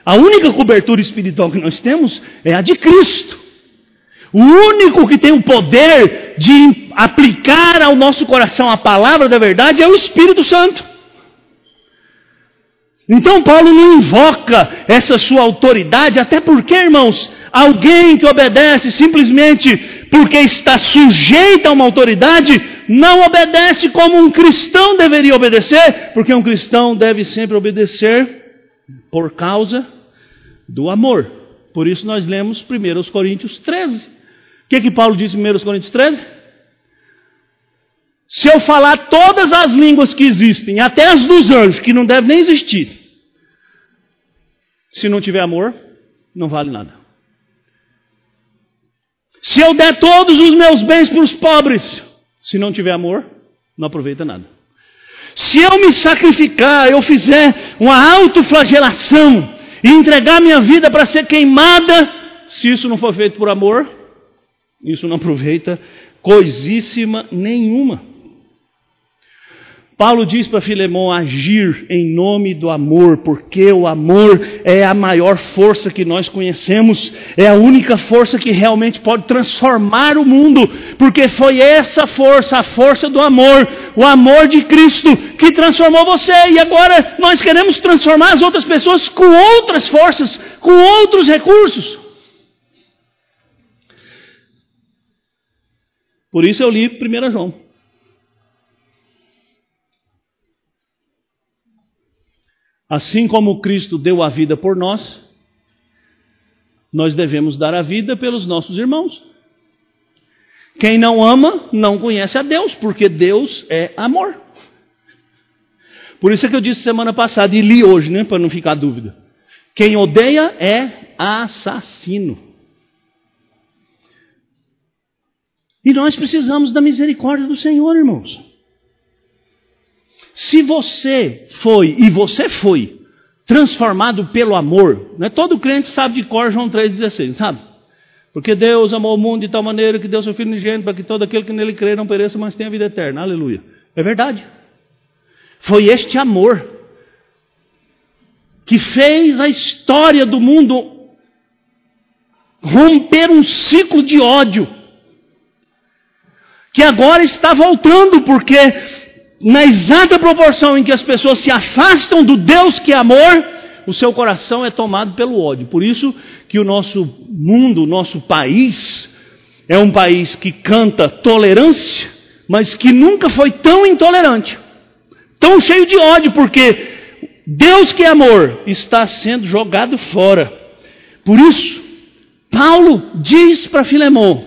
A única cobertura espiritual que nós temos é a de Cristo. O único que tem o poder de aplicar ao nosso coração a palavra da verdade é o Espírito Santo. Então Paulo não invoca essa sua autoridade, até porque, irmãos, alguém que obedece simplesmente porque está sujeito a uma autoridade, não obedece como um cristão deveria obedecer, porque um cristão deve sempre obedecer por causa do amor. Por isso nós lemos 1 Coríntios 13. O que, que Paulo diz em 1 Coríntios 13? Se eu falar todas as línguas que existem, até as dos anjos, que não devem nem existir, se não tiver amor, não vale nada. Se eu der todos os meus bens para os pobres, se não tiver amor, não aproveita nada. Se eu me sacrificar, eu fizer uma autoflagelação e entregar minha vida para ser queimada, se isso não for feito por amor, isso não aproveita coisíssima nenhuma. Paulo diz para Filemão agir em nome do amor, porque o amor é a maior força que nós conhecemos, é a única força que realmente pode transformar o mundo, porque foi essa força, a força do amor, o amor de Cristo, que transformou você, e agora nós queremos transformar as outras pessoas com outras forças, com outros recursos. Por isso eu li 1 João. Assim como Cristo deu a vida por nós, nós devemos dar a vida pelos nossos irmãos. Quem não ama não conhece a Deus, porque Deus é amor. Por isso é que eu disse semana passada e li hoje, né, para não ficar dúvida. Quem odeia é assassino. E nós precisamos da misericórdia do Senhor, irmãos. Se você foi, e você foi, transformado pelo amor, né? todo crente sabe de cor João 3,16, sabe? Porque Deus amou o mundo de tal maneira que deu seu Filho unigênito para que todo aquele que nele crê não pereça, mas tenha vida eterna. Aleluia. É verdade. Foi este amor que fez a história do mundo romper um ciclo de ódio, que agora está voltando, porque na exata proporção em que as pessoas se afastam do Deus que é amor, o seu coração é tomado pelo ódio. Por isso que o nosso mundo, o nosso país, é um país que canta tolerância, mas que nunca foi tão intolerante, tão cheio de ódio, porque Deus que é amor está sendo jogado fora. Por isso, Paulo diz para Filemão: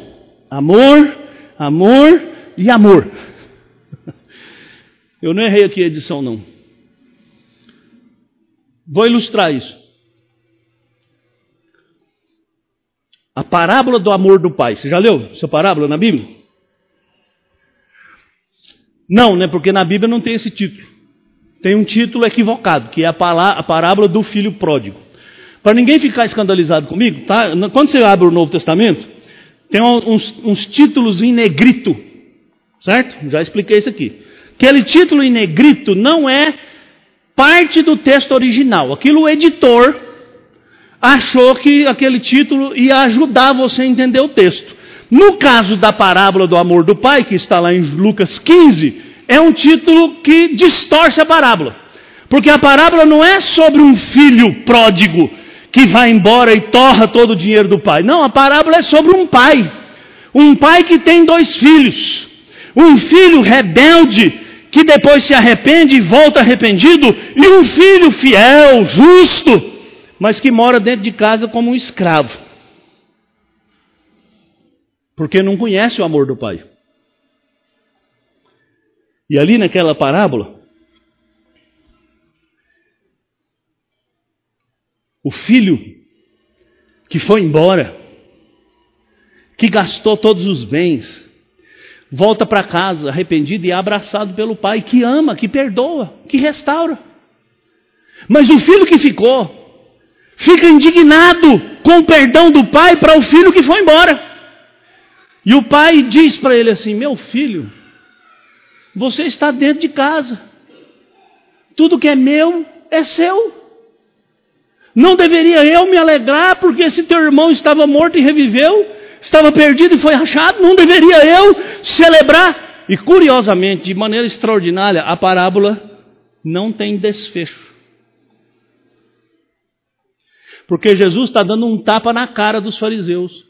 amor, amor e amor. Eu não errei aqui a edição, não. Vou ilustrar isso. A parábola do amor do pai. Você já leu essa parábola na Bíblia? Não, né? Porque na Bíblia não tem esse título. Tem um título equivocado, que é a, parábola do filho pródigo. Para ninguém ficar escandalizado comigo, tá? quando você abre o Novo Testamento, tem uns, uns títulos em negrito, certo? Já expliquei isso aqui. Aquele título em negrito não é parte do texto original. Aquilo o editor achou que aquele título ia ajudar você a entender o texto. No caso da parábola do amor do pai, que está lá em Lucas 15, é um título que distorce a parábola. Porque a parábola não é sobre um filho pródigo que vai embora e torra todo o dinheiro do pai. Não, a parábola é sobre um pai. Um pai que tem dois filhos. Um filho rebelde que depois se arrepende e volta arrependido, e um filho fiel, justo, mas que mora dentro de casa como um escravo. Porque não conhece o amor do pai. E ali naquela parábola, o filho que foi embora, que gastou todos os bens, volta para casa arrependido e abraçado pelo pai, que ama, que perdoa, que restaura. Mas o filho que ficou, fica indignado com o perdão do pai para o filho que foi embora. E o pai diz para ele assim: Meu filho, você está dentro de casa, tudo que é meu é seu. Não deveria eu me alegrar porque esse teu irmão estava morto e reviveu? estava perdido e foi achado, não deveria eu celebrar? E curiosamente, de maneira extraordinária, a parábola não tem desfecho. Porque Jesus está dando um tapa na cara dos fariseus,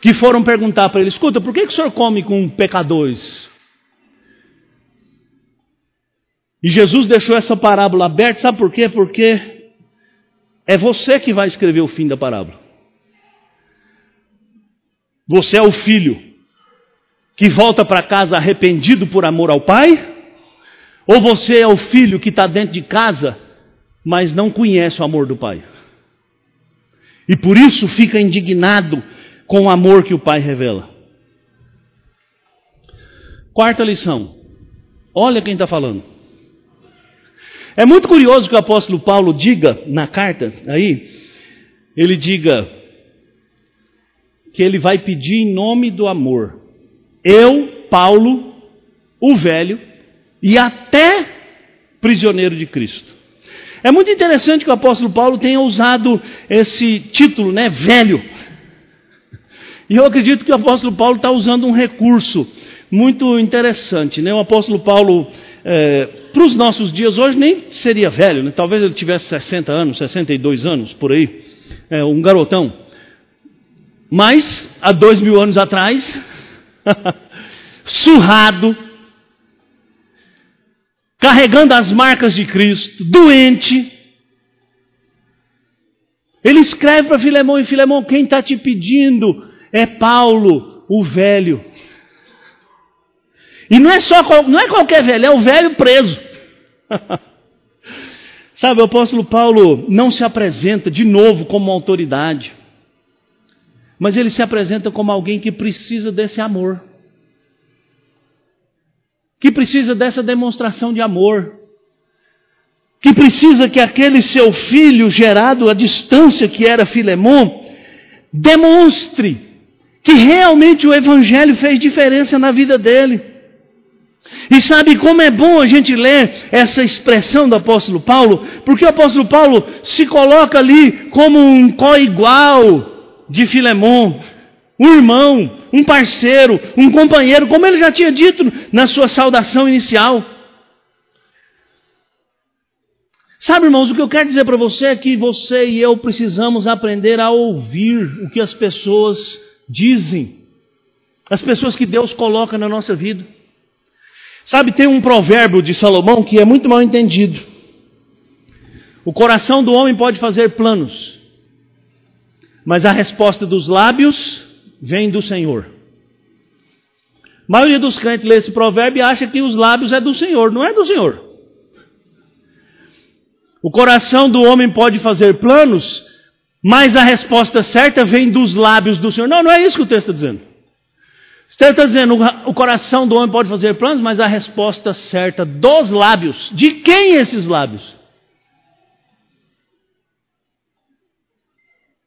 que foram perguntar para ele: escuta, por que, que o senhor come com pecadores? E Jesus deixou essa parábola aberta, sabe por quê? Porque é você que vai escrever o fim da parábola. Você é o filho que volta para casa arrependido por amor ao pai? Ou você é o filho que está dentro de casa, mas não conhece o amor do pai? E por isso fica indignado com o amor que o pai revela. Quarta lição. Olha quem está falando. É muito curioso que o apóstolo Paulo diga na carta aí, ele diga que ele vai pedir em nome do amor. Eu, Paulo, o velho, e até prisioneiro de Cristo. É muito interessante que o apóstolo Paulo tenha usado esse título, né, velho. E eu acredito que o apóstolo Paulo está usando um recurso muito interessante, né? O apóstolo Paulo, é, para os nossos dias hoje, nem seria velho, né? Talvez ele tivesse 60 anos, 62 anos, por aí, é, um garotão. Mas, há dois mil anos atrás, surrado, carregando as marcas de Cristo, doente, ele escreve para Filemão e Filemão, quem está te pedindo é Paulo, o velho. E não é só não é qualquer velho, é o velho preso. Sabe, o apóstolo Paulo não se apresenta de novo como autoridade mas ele se apresenta como alguém que precisa desse amor. que precisa dessa demonstração de amor, que precisa que aquele seu filho gerado à distância que era Filemon demonstre que realmente o evangelho fez diferença na vida dele. E sabe como é bom a gente ler essa expressão do apóstolo Paulo? Porque o apóstolo Paulo se coloca ali como um co-igual de Filemon, um irmão, um parceiro, um companheiro, como ele já tinha dito na sua saudação inicial. Sabe, irmãos, o que eu quero dizer para você é que você e eu precisamos aprender a ouvir o que as pessoas dizem, as pessoas que Deus coloca na nossa vida. Sabe, tem um provérbio de Salomão que é muito mal entendido. O coração do homem pode fazer planos, mas a resposta dos lábios vem do Senhor. A maioria dos crentes lê esse provérbio e acha que os lábios é do Senhor, não é do Senhor. O coração do homem pode fazer planos, mas a resposta certa vem dos lábios do Senhor. Não, não é isso que o texto está dizendo. O texto está dizendo, o coração do homem pode fazer planos, mas a resposta certa dos lábios. De quem esses lábios?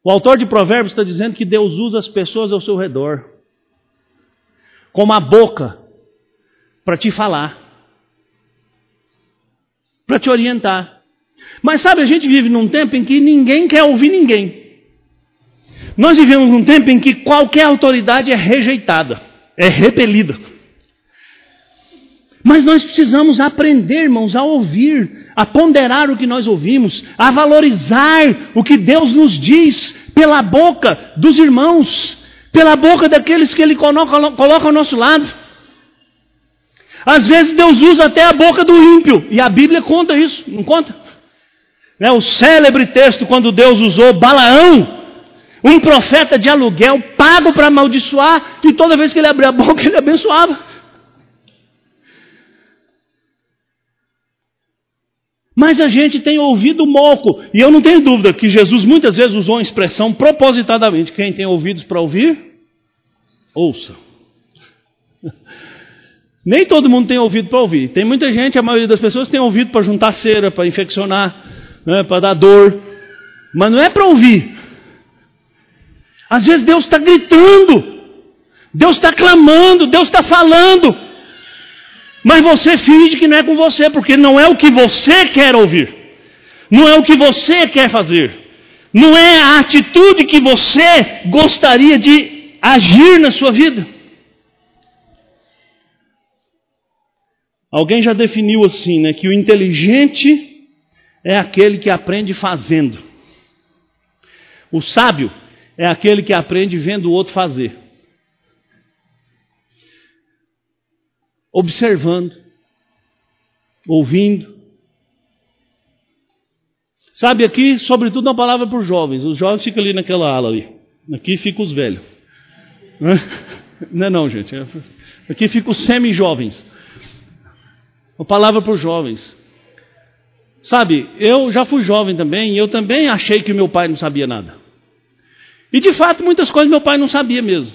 O autor de Provérbios está dizendo que Deus usa as pessoas ao seu redor, como a boca, para te falar, para te orientar. Mas sabe, a gente vive num tempo em que ninguém quer ouvir ninguém. Nós vivemos num tempo em que qualquer autoridade é rejeitada, é repelida. Mas nós precisamos aprender, irmãos, a ouvir, a ponderar o que nós ouvimos, a valorizar o que Deus nos diz pela boca dos irmãos, pela boca daqueles que Ele coloca, coloca ao nosso lado. Às vezes Deus usa até a boca do ímpio, e a Bíblia conta isso, não conta? Né, o célebre texto quando Deus usou Balaão, um profeta de aluguel, pago para amaldiçoar, e toda vez que ele abria a boca, ele abençoava. Mas a gente tem ouvido moco, e eu não tenho dúvida que Jesus muitas vezes usou uma expressão propositadamente: quem tem ouvidos para ouvir, ouça. Nem todo mundo tem ouvido para ouvir. Tem muita gente, a maioria das pessoas tem ouvido para juntar cera, para infeccionar, né, para dar dor. Mas não é para ouvir. Às vezes Deus está gritando, Deus está clamando, Deus está falando. Mas você finge que não é com você, porque não é o que você quer ouvir, não é o que você quer fazer, não é a atitude que você gostaria de agir na sua vida. Alguém já definiu assim, né, que o inteligente é aquele que aprende fazendo. O sábio é aquele que aprende vendo o outro fazer. Observando, ouvindo. Sabe, aqui, sobretudo, uma palavra para os jovens. Os jovens ficam ali naquela ala ali. Aqui ficam os velhos. Não é não, gente. Aqui ficam os semi-jovens. Uma palavra para os jovens. Sabe, eu já fui jovem também e eu também achei que meu pai não sabia nada. E de fato, muitas coisas meu pai não sabia mesmo.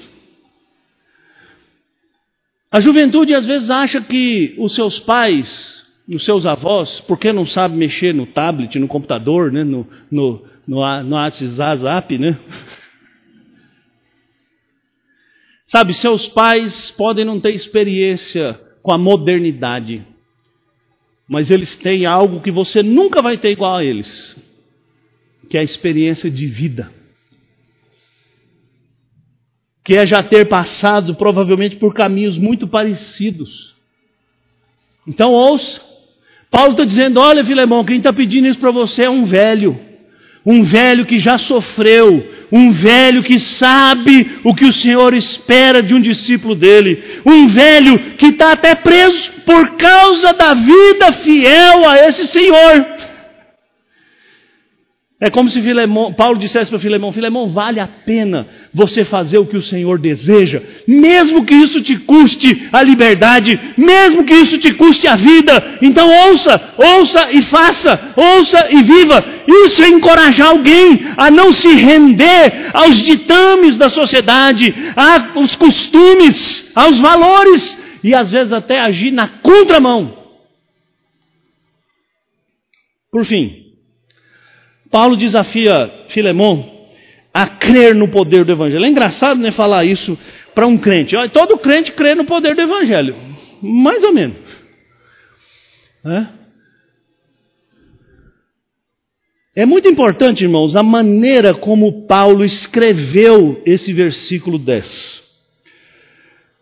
A juventude às vezes acha que os seus pais, os seus avós, porque não sabem mexer no tablet, no computador, né, no, no, no, no WhatsApp, né? Sabe, seus pais podem não ter experiência com a modernidade, mas eles têm algo que você nunca vai ter igual a eles, que é a experiência de vida. Que é já ter passado provavelmente por caminhos muito parecidos. Então ouça. Paulo está dizendo: olha, Filemão, quem está pedindo isso para você é um velho. Um velho que já sofreu, um velho que sabe o que o Senhor espera de um discípulo dele, um velho que está até preso por causa da vida fiel a esse Senhor. É como se Paulo dissesse para Filemão: Filemão, vale a pena você fazer o que o Senhor deseja, mesmo que isso te custe a liberdade, mesmo que isso te custe a vida. Então ouça, ouça e faça, ouça e viva. Isso é encorajar alguém a não se render aos ditames da sociedade, aos costumes, aos valores e às vezes até agir na contramão. Por fim, Paulo desafia Filemon a crer no poder do Evangelho. É engraçado né, falar isso para um crente. Todo crente crê no poder do Evangelho. Mais ou menos. É? é muito importante, irmãos, a maneira como Paulo escreveu esse versículo 10.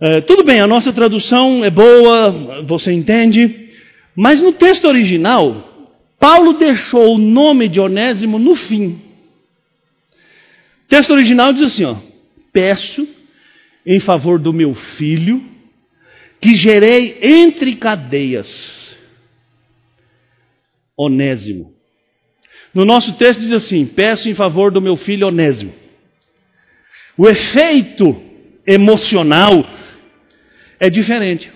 É, tudo bem, a nossa tradução é boa, você entende, mas no texto original, Paulo deixou o nome de Onésimo no fim. O texto original diz assim: ó, peço em favor do meu filho, que gerei entre cadeias, Onésimo. No nosso texto diz assim: peço em favor do meu filho Onésimo. O efeito emocional é diferente.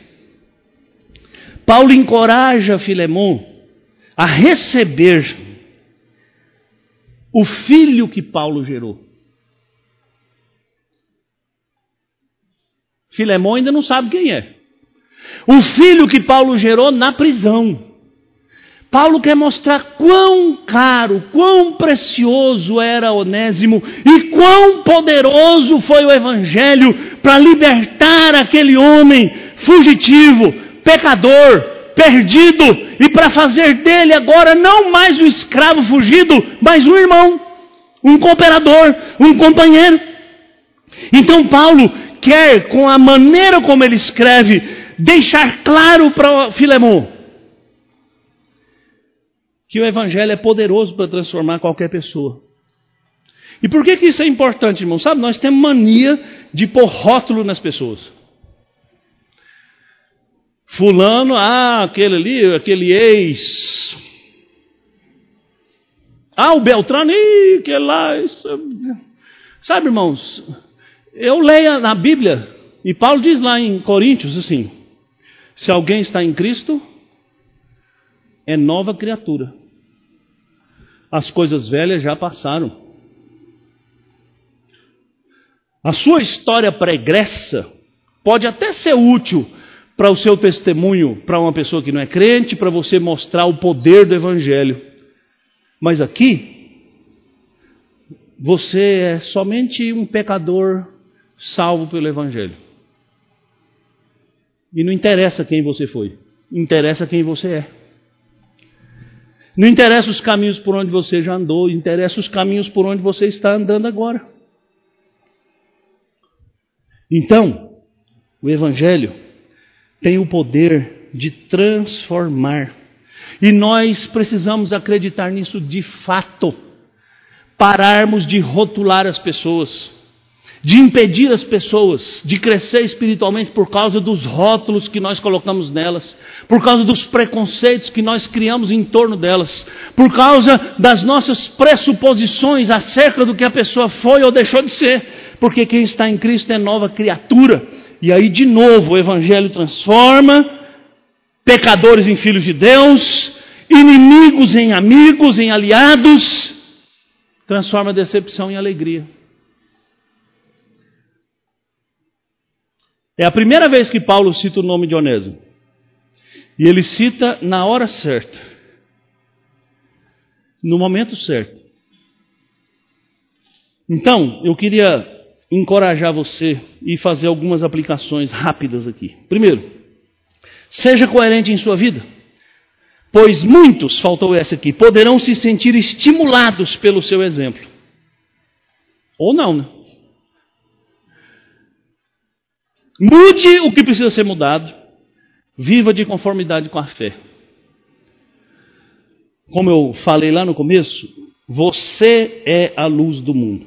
Paulo encoraja Filemão a receber o filho que Paulo gerou. Filemão ainda não sabe quem é. O filho que Paulo gerou na prisão. Paulo quer mostrar quão caro, quão precioso era Onésimo e quão poderoso foi o Evangelho para libertar aquele homem fugitivo, pecador, perdido e para fazer dele agora não mais um escravo fugido, mas um irmão, um cooperador, um companheiro. Então Paulo quer, com a maneira como ele escreve, deixar claro para Filemão que o evangelho é poderoso para transformar qualquer pessoa. E por que, que isso é importante, irmão? Sabe, nós temos mania de pôr rótulo nas pessoas. Fulano, ah, aquele ali, aquele ex. Ah, o Beltrano, ih, aquele lá. Isso... Sabe, irmãos, eu leio na Bíblia, e Paulo diz lá em Coríntios assim: se alguém está em Cristo, é nova criatura. As coisas velhas já passaram. A sua história pregressa pode até ser útil para o seu testemunho para uma pessoa que não é crente, para você mostrar o poder do Evangelho. Mas aqui, você é somente um pecador salvo pelo Evangelho. E não interessa quem você foi, interessa quem você é. Não interessa os caminhos por onde você já andou, interessa os caminhos por onde você está andando agora. Então, o Evangelho tem o poder de transformar. E nós precisamos acreditar nisso de fato. Pararmos de rotular as pessoas, de impedir as pessoas de crescer espiritualmente por causa dos rótulos que nós colocamos nelas, por causa dos preconceitos que nós criamos em torno delas, por causa das nossas pressuposições acerca do que a pessoa foi ou deixou de ser, porque quem está em Cristo é nova criatura. E aí, de novo, o Evangelho transforma pecadores em filhos de Deus, inimigos em amigos, em aliados, transforma decepção em alegria. É a primeira vez que Paulo cita o nome de Onésimo. E ele cita na hora certa, no momento certo. Então, eu queria encorajar você e fazer algumas aplicações rápidas aqui. Primeiro, seja coerente em sua vida, pois muitos, faltou essa aqui, poderão se sentir estimulados pelo seu exemplo. Ou não, né? Mude o que precisa ser mudado. Viva de conformidade com a fé. Como eu falei lá no começo, você é a luz do mundo.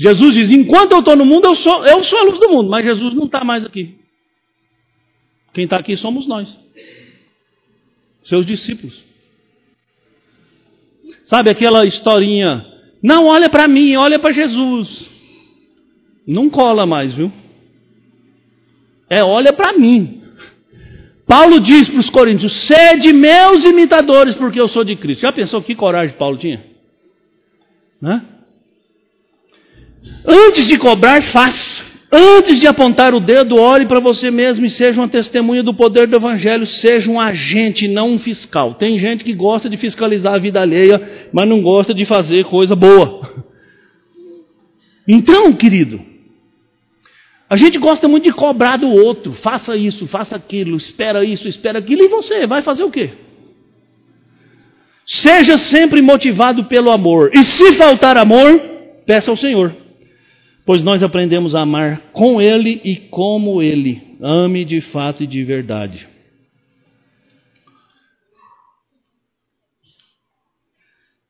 Jesus diz: enquanto eu estou no mundo, eu sou, eu sou a luz do mundo, mas Jesus não está mais aqui. Quem está aqui somos nós, seus discípulos. Sabe aquela historinha? Não olha para mim, olha para Jesus. Não cola mais, viu? É olha para mim. Paulo diz para os coríntios: sede meus imitadores, porque eu sou de Cristo. Já pensou que coragem Paulo tinha? Né? Antes de cobrar, faz. Antes de apontar o dedo, olhe para você mesmo e seja uma testemunha do poder do Evangelho, seja um agente, não um fiscal. Tem gente que gosta de fiscalizar a vida alheia, mas não gosta de fazer coisa boa. Então, querido, a gente gosta muito de cobrar do outro, faça isso, faça aquilo, espera isso, espera aquilo, e você vai fazer o quê? Seja sempre motivado pelo amor, e se faltar amor, peça ao Senhor pois nós aprendemos a amar com Ele e como Ele. Ame de fato e de verdade.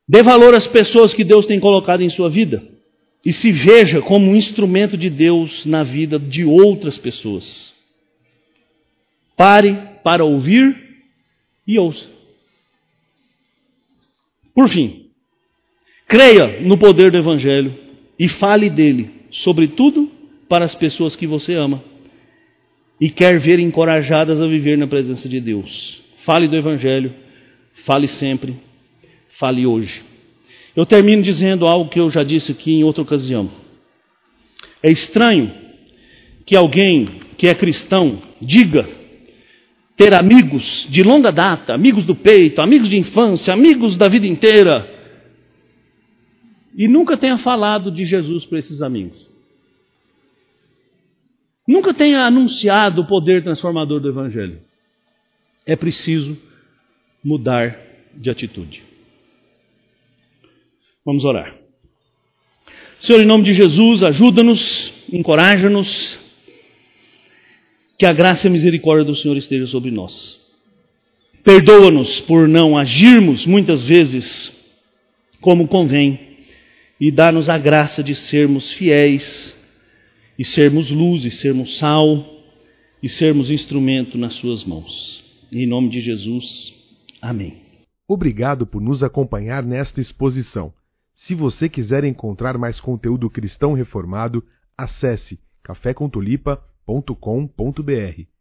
Dê valor às pessoas que Deus tem colocado em sua vida e se veja como um instrumento de Deus na vida de outras pessoas. Pare para ouvir e ouça. Por fim, creia no poder do Evangelho e fale dele sobretudo para as pessoas que você ama e quer ver encorajadas a viver na presença de Deus. Fale do Evangelho, fale sempre, fale hoje. Eu termino dizendo algo que eu já disse aqui em outra ocasião. É estranho que alguém que é cristão diga ter amigos de longa data, amigos do peito, amigos de infância, amigos da vida inteira, e nunca tenha falado de Jesus para esses amigos. Nunca tenha anunciado o poder transformador do Evangelho. É preciso mudar de atitude. Vamos orar. Senhor, em nome de Jesus, ajuda-nos, encoraja-nos, que a graça e a misericórdia do Senhor esteja sobre nós. Perdoa-nos por não agirmos muitas vezes como convém e dá-nos a graça de sermos fiéis e sermos luz e sermos sal e sermos instrumento nas suas mãos. Em nome de Jesus. Amém. Obrigado por nos acompanhar nesta exposição. Se você quiser encontrar mais conteúdo cristão reformado, acesse cafécontolipa.com.br.